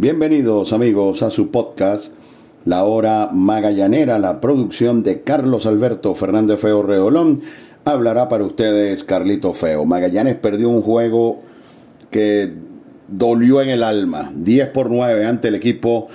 Bienvenidos amigos a su podcast La Hora Magallanera, la producción de Carlos Alberto Fernández Feo Reolón. Hablará para ustedes Carlito Feo. Magallanes perdió un juego que dolió en el alma, 10 por 9 ante el equipo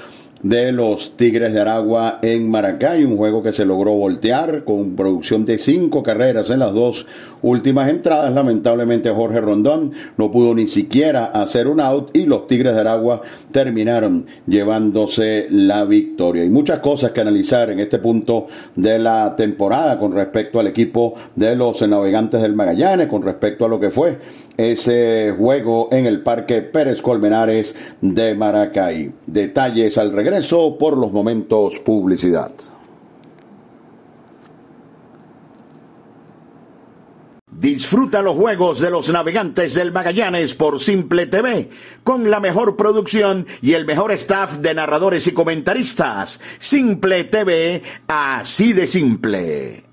de los Tigres de Aragua en Maracay, un juego que se logró voltear con producción de cinco carreras en las dos últimas entradas. Lamentablemente Jorge Rondón no pudo ni siquiera hacer un out y los Tigres de Aragua terminaron llevándose la victoria. Hay muchas cosas que analizar en este punto de la temporada con respecto al equipo de los navegantes del Magallanes, con respecto a lo que fue ese juego en el Parque Pérez Colmenares de Maracay. Detalles al regreso por los momentos publicidad. Disfruta los juegos de los navegantes del Magallanes por Simple TV, con la mejor producción y el mejor staff de narradores y comentaristas. Simple TV, así de simple.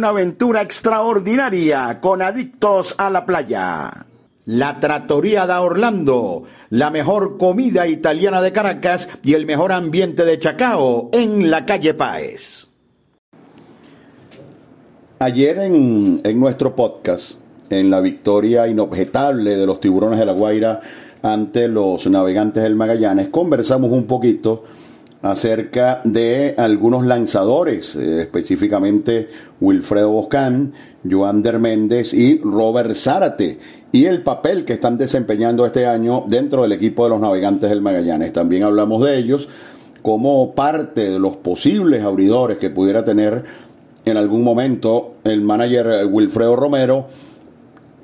una aventura extraordinaria con adictos a la playa. La Trattoria da Orlando, la mejor comida italiana de Caracas y el mejor ambiente de Chacao en la calle Páez. Ayer en, en nuestro podcast en la victoria inobjetable de los tiburones de la Guaira ante los navegantes del Magallanes, conversamos un poquito acerca de algunos lanzadores, eh, específicamente Wilfredo Boscán, Joander Méndez y Robert Zárate, y el papel que están desempeñando este año dentro del equipo de los navegantes del Magallanes. También hablamos de ellos como parte de los posibles abridores que pudiera tener en algún momento el manager Wilfredo Romero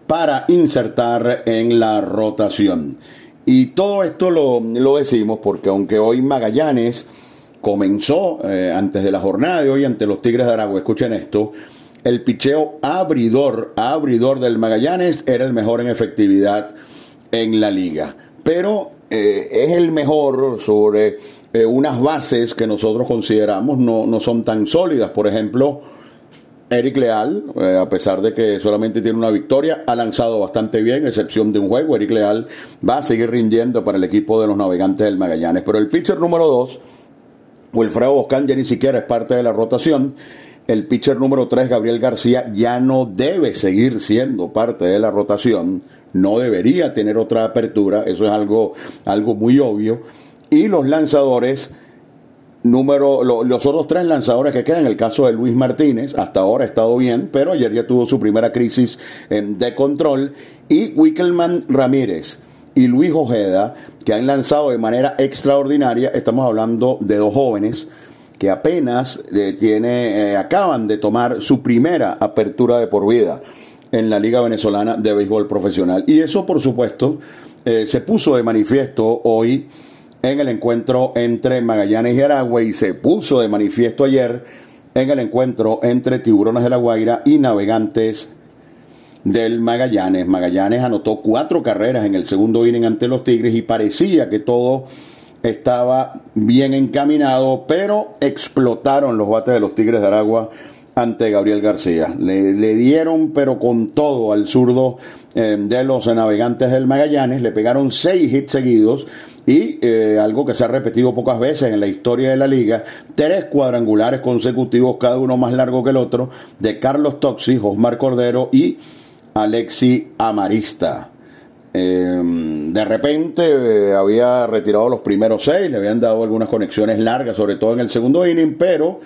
para insertar en la rotación. Y todo esto lo, decimos porque aunque hoy Magallanes comenzó eh, antes de la jornada de hoy ante los Tigres de Aragua, escuchen esto, el picheo abridor, abridor del Magallanes era el mejor en efectividad en la liga. Pero eh, es el mejor sobre eh, unas bases que nosotros consideramos no, no son tan sólidas. Por ejemplo, Eric Leal, eh, a pesar de que solamente tiene una victoria, ha lanzado bastante bien, excepción de un juego. Eric Leal va a seguir rindiendo para el equipo de los navegantes del Magallanes. Pero el pitcher número 2, Wilfredo Boscán, ya ni siquiera es parte de la rotación. El pitcher número 3, Gabriel García, ya no debe seguir siendo parte de la rotación. No debería tener otra apertura. Eso es algo, algo muy obvio. Y los lanzadores número, los otros tres lanzadores que quedan, el caso de Luis Martínez, hasta ahora ha estado bien, pero ayer ya tuvo su primera crisis de control, y Wickelman Ramírez y Luis Ojeda, que han lanzado de manera extraordinaria, estamos hablando de dos jóvenes que apenas eh, tiene, eh, acaban de tomar su primera apertura de por vida en la Liga Venezolana de Béisbol Profesional. Y eso, por supuesto, eh, se puso de manifiesto hoy en el encuentro entre Magallanes y Aragua y se puso de manifiesto ayer en el encuentro entre Tiburones de la Guaira y Navegantes del Magallanes. Magallanes anotó cuatro carreras en el segundo inning ante los Tigres y parecía que todo estaba bien encaminado, pero explotaron los bates de los Tigres de Aragua ante Gabriel García. Le, dieron, pero con todo, al zurdo eh, de los navegantes del Magallanes. Le pegaron seis hits seguidos y eh, algo que se ha repetido pocas veces en la historia de la liga, tres cuadrangulares consecutivos, cada uno más largo que el otro, de Carlos Toxi, Osmar Cordero y Alexi Amarista. Em, de repente eh, había retirado los primeros seis, le habían dado algunas conexiones largas, sobre todo en el segundo inning, pero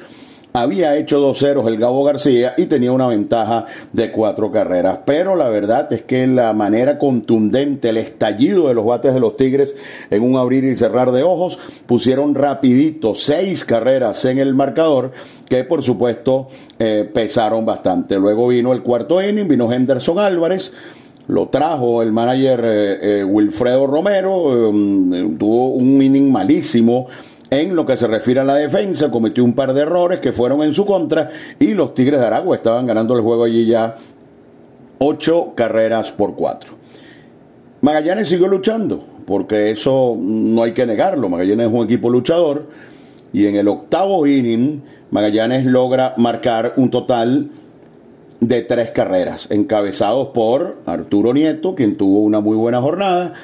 había hecho dos ceros el Gabo García y tenía una ventaja de cuatro carreras. Pero la verdad es que la manera contundente, el estallido de los bates de los Tigres en un abrir y cerrar de ojos, pusieron rapidito seis carreras en el marcador que por supuesto eh, pesaron bastante. Luego vino el cuarto inning, vino Henderson Álvarez lo trajo el manager eh, eh, Wilfredo Romero, em, tuvo un inning malísimo en lo que se refiere a la defensa, cometió un par de errores que fueron en su contra y los Tigres de Aragua estaban ganando el juego allí ya ocho carreras por cuatro. Magallanes siguió luchando, porque eso no hay que negarlo. Magallanes es un equipo luchador y en el octavo inning Magallanes logra marcar un total de tres carreras, encabezados por Arturo Nieto, quien tuvo una muy buena jornada,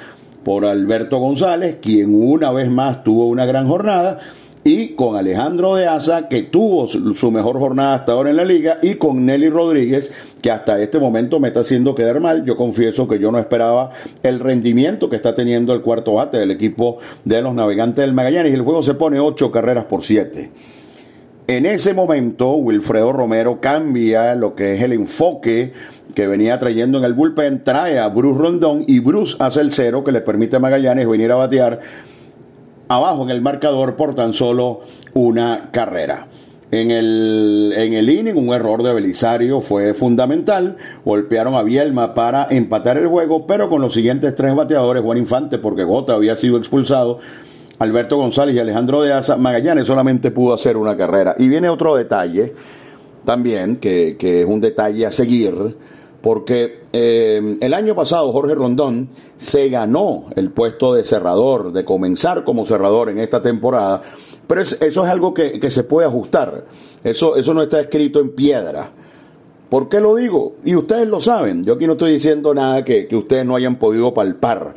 por Alberto González, quien una vez más tuvo una gran jornada, y con Alejandro de Asa, que tuvo su mejor jornada hasta ahora en la liga, y con Nelly Rodríguez, que hasta este momento me está haciendo quedar mal. Yo confieso que yo no esperaba el rendimiento que está teniendo el cuarto bate del equipo de los navegantes del Magallanes, y el juego se pone ocho carreras por siete. En ese momento, Wilfredo Romero cambia lo que es el enfoque que venía trayendo en el bullpen, trae a Bruce Rondón y Bruce hace el cero que le permite a Magallanes venir a batear abajo en el marcador por tan solo una carrera. En el, en el inning, un error de Belisario fue fundamental. Golpearon a Bielma para empatar el juego, pero con los siguientes tres bateadores, Juan Infante, porque Gota había sido expulsado, Alberto González y Alejandro de Asa, Magallanes solamente pudo hacer una carrera. Y viene otro detalle también, que, que es un detalle a seguir porque eh, el año pasado Jorge Rondón se ganó el puesto de cerrador, de comenzar como cerrador en esta temporada, pero eso es algo que, se puede ajustar, eso, eso no está escrito en piedra. ¿Por qué lo digo? Y ustedes lo saben, yo aquí no estoy diciendo nada que, ustedes no hayan podido palpar.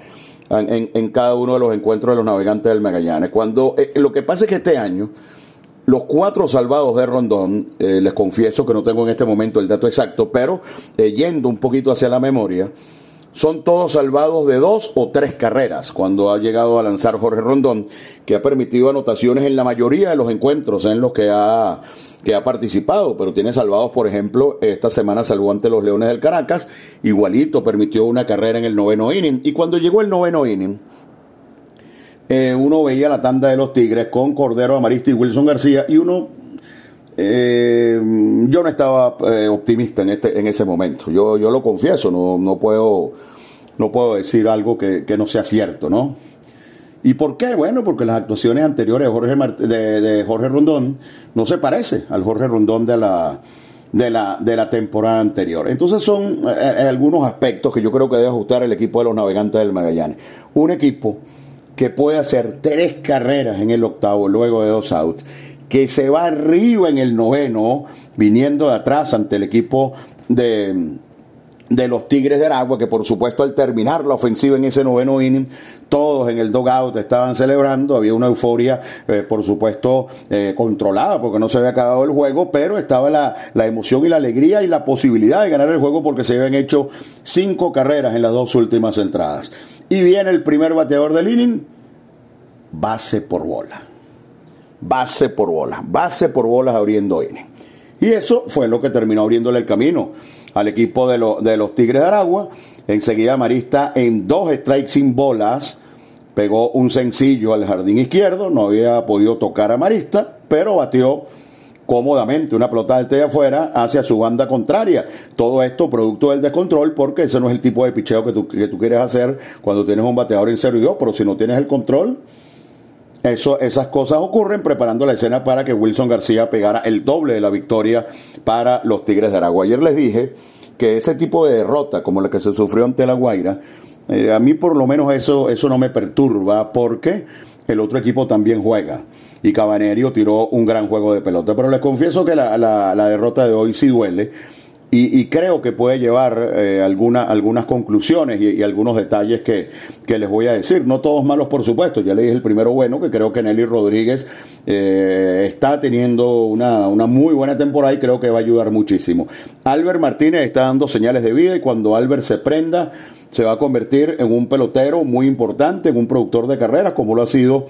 En, cada uno de los encuentros de los navegantes del Magallanes. Cuando eh, lo que pasa es que este año los cuatro salvados de Rondón, eh, les confieso que no tengo en este momento el dato exacto, pero eh, yendo un poquito hacia la memoria, son todos salvados de dos o tres carreras cuando ha llegado a lanzar Jorge Rondón, que ha permitido anotaciones en la mayoría de los encuentros en los que ha, que ha participado, pero tiene salvados, por ejemplo, esta semana salvó ante los Leones del Caracas, igualito permitió una carrera en el noveno inning, y cuando llegó el noveno inning, eh, uno veía la tanda de los Tigres con Cordero Amarista y Wilson García y uno eh, yo no estaba eh, optimista en este en ese momento. Yo, yo lo confieso, no, no puedo no puedo decir algo que, no sea cierto, ¿no? ¿Y por qué? Bueno, porque las actuaciones anteriores de Jorge, de, Jorge Rondón no se parece al Jorge Rondón de la, de la, de la temporada anterior. Entonces son algunos aspectos que yo creo que debe ajustar el equipo de los navegantes del Magallanes. Un equipo que puede hacer tres carreras en el octavo luego de dos outs, que se va arriba en el noveno, viniendo de atrás ante el equipo de, de los Tigres de Aragua, que por supuesto al terminar la ofensiva en ese noveno inning, todos en el dugout estaban celebrando, había una euforia, eh, por supuesto, eh, controlada, porque no se había acabado el juego, pero estaba la, la, emoción y la alegría y la posibilidad de ganar el juego porque se habían hecho cinco carreras en las dos últimas entradas. Y viene el primer bateador del inning, base por bola. Base por bola. Base por bolas abriendo inning. Y eso fue lo que terminó abriéndole el camino al equipo de, de los Tigres de Aragua. Enseguida Marista en dos strikes sin bolas pegó un sencillo al jardín izquierdo. No había podido tocar a Marista, pero batió cómodamente una pelota alta de afuera hacia su banda contraria. Todo esto producto del descontrol porque ese no es el tipo de picheo que tú, que tú quieres hacer cuando tienes un bateador en 0 y 2, pero si no tienes el control, eso, esas cosas ocurren preparando la escena para que Wilson García pegara el doble de la victoria para los Tigres de Aragua. Ayer les dije que ese tipo de derrota, como la que se sufrió ante la Guaira, eh, a mí por lo menos eso, eso no me perturba porque el otro equipo también juega y Cabanerio tiró un gran juego de pelota. Pero les confieso que la, la, derrota de hoy sí duele. Y, creo que puede llevar eh, algunas conclusiones y, algunos detalles que, les voy a decir. No todos malos, por supuesto. Ya le dije el primero bueno, que creo que Nelly Rodríguez eh, está teniendo una, una, muy buena temporada y creo que va a ayudar muchísimo. Albert Martínez está dando señales de vida y cuando Albert se prenda, se va a convertir en un pelotero muy importante, en un productor de carreras, como lo ha sido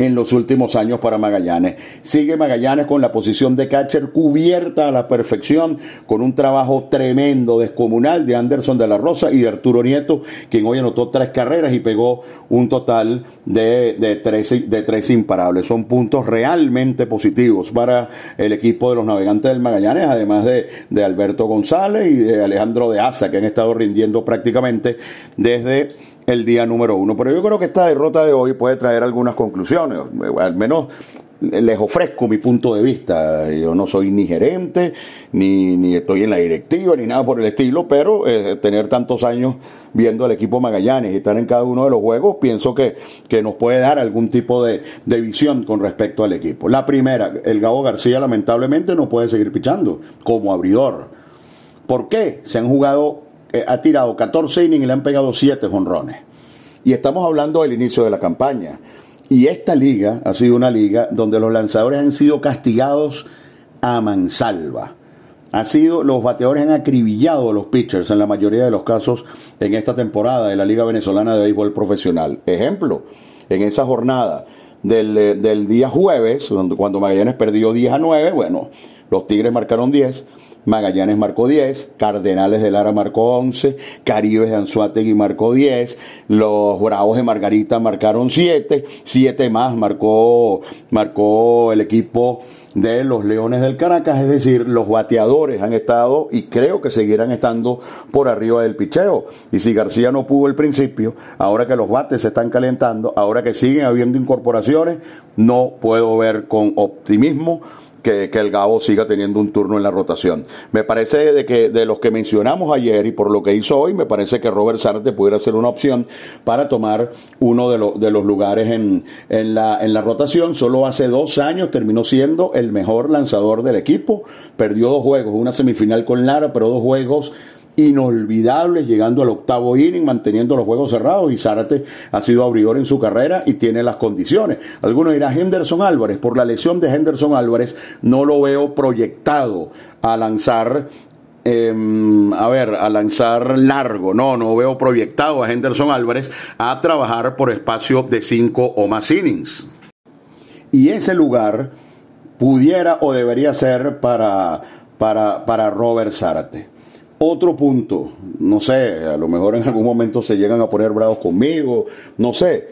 en los últimos años para Magallanes. Sigue Magallanes con la posición de catcher cubierta a la perfección, con un trabajo tremendo, descomunal de Anderson de la Rosa y de Arturo Nieto, quien hoy anotó tres carreras y pegó un total de, de, tres, de tres imparables. Son puntos realmente positivos para el equipo de los navegantes del Magallanes, además de, de Alberto González y de Alejandro de Asa, que han estado rindiendo prácticamente desde el día número uno. Pero yo creo que esta derrota de hoy puede traer algunas conclusiones, al menos les ofrezco mi punto de vista. Yo no soy ni gerente, ni, ni estoy en la directiva, ni nada por el estilo, pero eh, tener tantos años viendo al equipo Magallanes y estar en cada uno de los juegos, pienso que, que nos puede dar algún tipo de, de, visión con respecto al equipo. La primera, el Gabo García lamentablemente no puede seguir pichando como abridor. ¿Por qué? Se han jugado ha tirado 14 innings y le han pegado 7 jonrones. Y estamos hablando del inicio de la campaña. Y esta liga ha sido una liga donde los lanzadores han sido castigados a mansalva. Ha sido, los bateadores han acribillado a los pitchers en la mayoría de los casos en esta temporada de la Liga Venezolana de Béisbol Profesional. Ejemplo, en esa jornada del, eh, del día jueves, cuando Magallanes perdió 10 a 9, bueno, los Tigres marcaron 10, Magallanes marcó 10, Cardenales de Lara marcó 11, Caribes de Anzuategui marcó 10, los Bravos de Margarita marcaron 7, 7 más marcó, marcó el equipo de los Leones del Caracas, es decir, los bateadores han estado y creo que seguirán estando por arriba del picheo. Y si García no pudo al principio, ahora que los bates se están calentando, ahora que siguen habiendo incorporaciones, no puedo ver con optimismo que, el Gabo siga teniendo un turno en la rotación. Me parece de que de los que mencionamos ayer y por lo que hizo hoy, me parece que Robert Sarte pudiera ser una opción para tomar uno de, de los lugares en, en, la, en la rotación. Solo hace dos años terminó siendo el mejor lanzador del equipo. Perdió dos juegos, una semifinal con Lara, pero dos juegos inolvidables, llegando al octavo inning, manteniendo los juegos cerrados y Zárate ha sido abridor en su carrera y tiene las condiciones. Algunos dirán Henderson Álvarez, por la lesión de Henderson Álvarez no lo veo proyectado a lanzar em, a ver, a lanzar largo. No, no veo proyectado a Henderson Álvarez a trabajar por espacio de cinco o más innings. Y ese lugar pudiera o debería ser para, para, para Robert Zárate. Otro punto, no sé, a lo mejor en algún momento se llegan a poner bravos conmigo, no sé.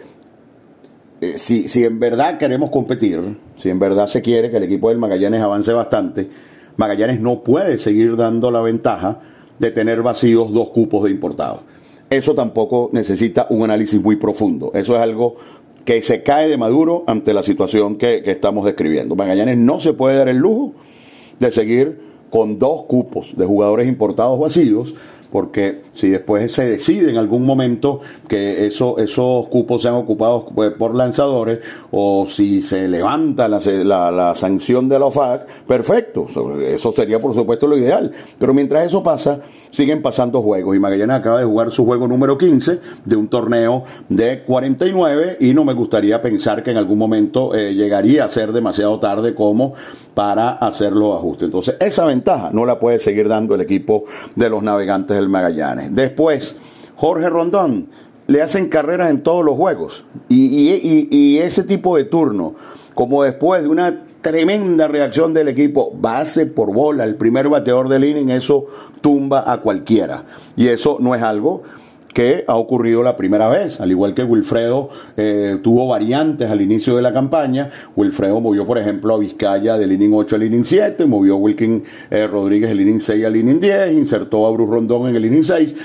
Eh, si, si en verdad queremos competir, si en verdad se quiere que el equipo del Magallanes avance bastante, Magallanes no puede seguir dando la ventaja de tener vacíos dos cupos de importados. Eso tampoco necesita un análisis muy profundo. Eso es algo que se cae de maduro ante la situación que, que estamos describiendo. Magallanes no se puede dar el lujo de seguir con dos cupos de jugadores importados vacíos porque si después se decide en algún momento que eso, esos cupos sean ocupados pues, por lanzadores o si se levanta la, la, sanción de la OFAC, perfecto, eso sería por supuesto lo ideal, pero mientras eso pasa, siguen pasando juegos y Magallanes acaba de jugar su juego número 15 de un torneo de 49 y no me gustaría pensar que en algún momento eh, llegaría a ser demasiado tarde como para hacer los ajustes. Entonces, esa ventaja no la puede seguir dando el equipo de los navegantes del Magallanes. Después, Jorge Rondón, le hacen carreras en todos los juegos. Y, ese tipo de turno, como después de una tremenda reacción del equipo, base por bola, el primer bateador del inning, eso tumba a cualquiera. Y eso no es algo que ha ocurrido la primera vez, al igual que Wilfredo eh, tuvo variantes al inicio de la campaña, Wilfredo movió por ejemplo a Vizcaya del inning 8 al inning 7, movió a Wilkin eh, Rodríguez del inning 6 al inning 10, insertó a Bruce Rondón en el inning 6,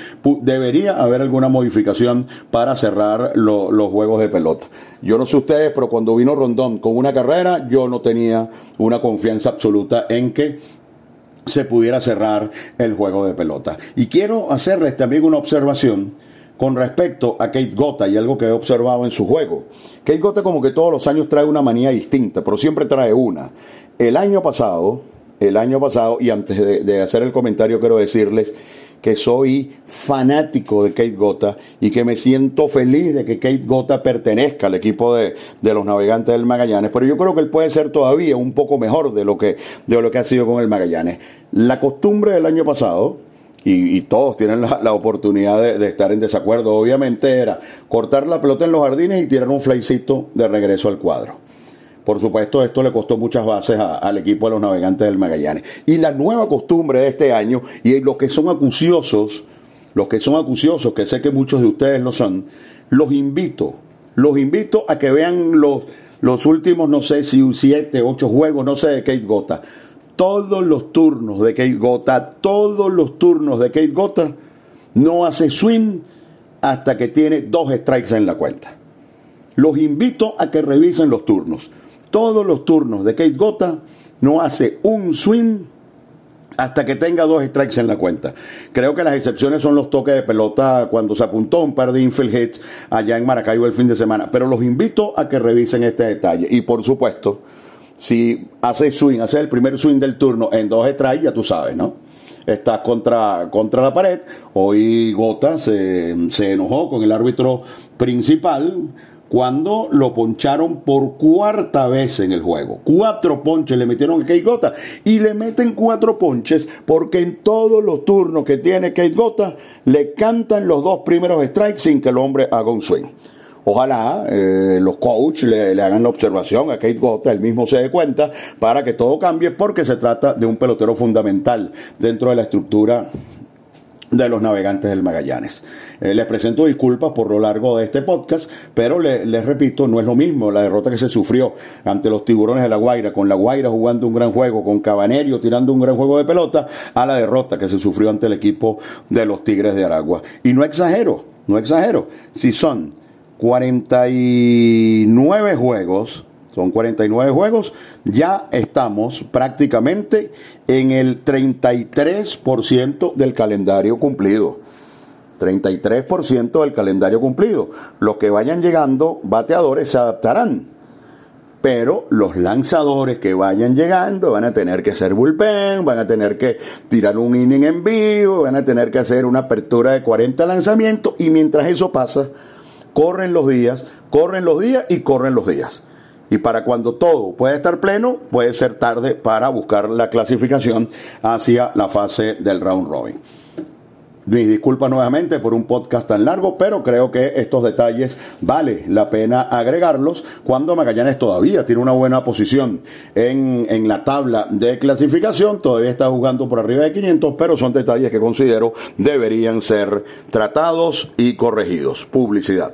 debería haber alguna modificación para cerrar los juegos de pelota. Yo no sé ustedes, pero cuando vino Rondón con una carrera, yo no tenía una confianza absoluta en que se pudiera cerrar el juego de pelota. Y quiero hacerles también una observación con respecto a Kate Gota y algo que he observado en su juego. Kate Gota como que todos los años trae una manía distinta, pero siempre trae una. El año pasado, el año pasado, y antes de, de hacer el comentario quiero decirles que soy fanático de Kate Gota y que me siento feliz de que Kate Gota pertenezca al equipo de, los navegantes del Magallanes, pero yo creo que él puede ser todavía un poco mejor de lo que, de lo que ha sido con el Magallanes. La costumbre del año pasado, y, todos tienen la, oportunidad de, estar en desacuerdo, obviamente, era cortar la pelota en los jardines y tirar un flycito de regreso al cuadro. Por supuesto, esto le costó muchas bases al equipo de los navegantes del Magallanes. Y la nueva costumbre de este año, y los que son acuciosos, los que son acuciosos, que sé que muchos de ustedes lo son, los invito, los invito a que vean los, los últimos, no sé si siete, ocho juegos, no sé, de Kate Gota. Todos los turnos de Kate Gota, todos los turnos de Kate Gota, no hace swing hasta que tiene dos strikes en la cuenta. Los invito a que revisen los turnos todos los turnos de Kate Gota, no hace un swing hasta que tenga dos strikes en la cuenta. Creo que las excepciones son los toques de pelota cuando se apuntó un par de infield hits allá en Maracaibo el fin de semana. Pero los invito a que revisen este detalle. Y por supuesto, si hace swing, hace el primer swing del turno en dos strikes, ya tú sabes, ¿no? Estás contra, contra la pared. Hoy Gota se, se enojó con el árbitro principal cuando lo poncharon por cuarta vez en el juego. Cuatro ponches le metieron a Kate Gota y le meten cuatro ponches porque en todos los turnos que tiene Kate Gota le cantan los dos primeros strikes sin que el hombre haga un swing. Ojalá eh, los coaches le, hagan la observación a Kate Gota, él mismo se dé cuenta, para que todo cambie, porque se trata de un pelotero fundamental dentro de la estructura de los navegantes del Magallanes. Eh, les presento disculpas por lo largo de este podcast, pero les repito, no es lo mismo la derrota que se sufrió ante los tiburones de La Guaira, con La Guaira jugando un gran juego, con Cabanerio tirando un gran juego de pelota, a la derrota que se sufrió ante el equipo de los Tigres de Aragua. Y no exagero, no exagero, si son 49 juegos, son 49 juegos, ya estamos prácticamente en el 33% del calendario cumplido. 33% del calendario cumplido. Los que vayan llegando bateadores se adaptarán. pero los lanzadores que vayan llegando van a tener que hacer bullpen, van a tener que tirar un inning en vivo, van a tener que hacer una apertura de 40 lanzamientos y mientras eso pasa, corren los días, corren los días y corren los días. Y para cuando todo pueda estar pleno, puede ser tarde para buscar la clasificación hacia la fase del round robin. Mis disculpas nuevamente por un podcast tan largo, pero creo que estos detalles vale la pena agregarlos cuando Magallanes todavía tiene una buena posición en, en, la tabla de clasificación, todavía está jugando por arriba de 500, pero son detalles que considero deberían ser tratados y corregidos. Publicidad.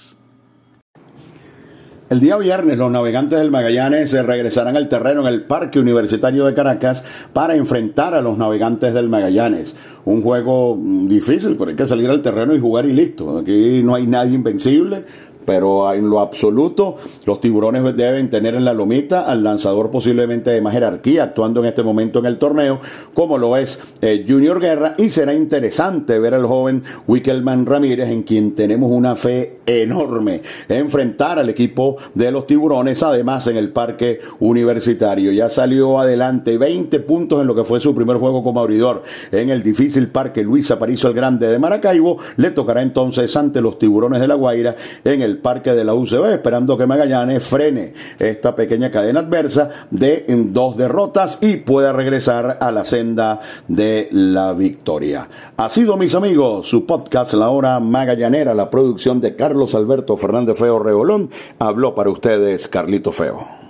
El día viernes los navegantes del Magallanes se regresarán al terreno en el Parque Universitario de Caracas para enfrentar a los navegantes del Magallanes. Un juego mm, difícil, pero hay que salir al terreno y jugar y listo. Aquí no hay nadie invencible pero en lo absoluto los tiburones deben tener en la lomita al lanzador posiblemente de más jerarquía actuando en este momento en el torneo, como lo es eh, Junior Guerra, y será interesante ver al joven Wickelman Ramírez, en quien tenemos una fe enorme, enfrentar al equipo de los tiburones, además en el parque universitario. Ya salió adelante 20 puntos en lo que fue su primer juego como abridor en el difícil parque Luis Aparicio el Grande de Maracaibo, le tocará entonces ante los tiburones de La Guaira en el el parque de la UCB, esperando que Magallanes frene esta pequeña cadena adversa de dos derrotas y pueda regresar a la senda de la victoria. Ha sido, mis amigos, su podcast La Hora Magallanera, la producción de Carlos Alberto Fernández Feo Reolón. Habló para ustedes Carlito Feo.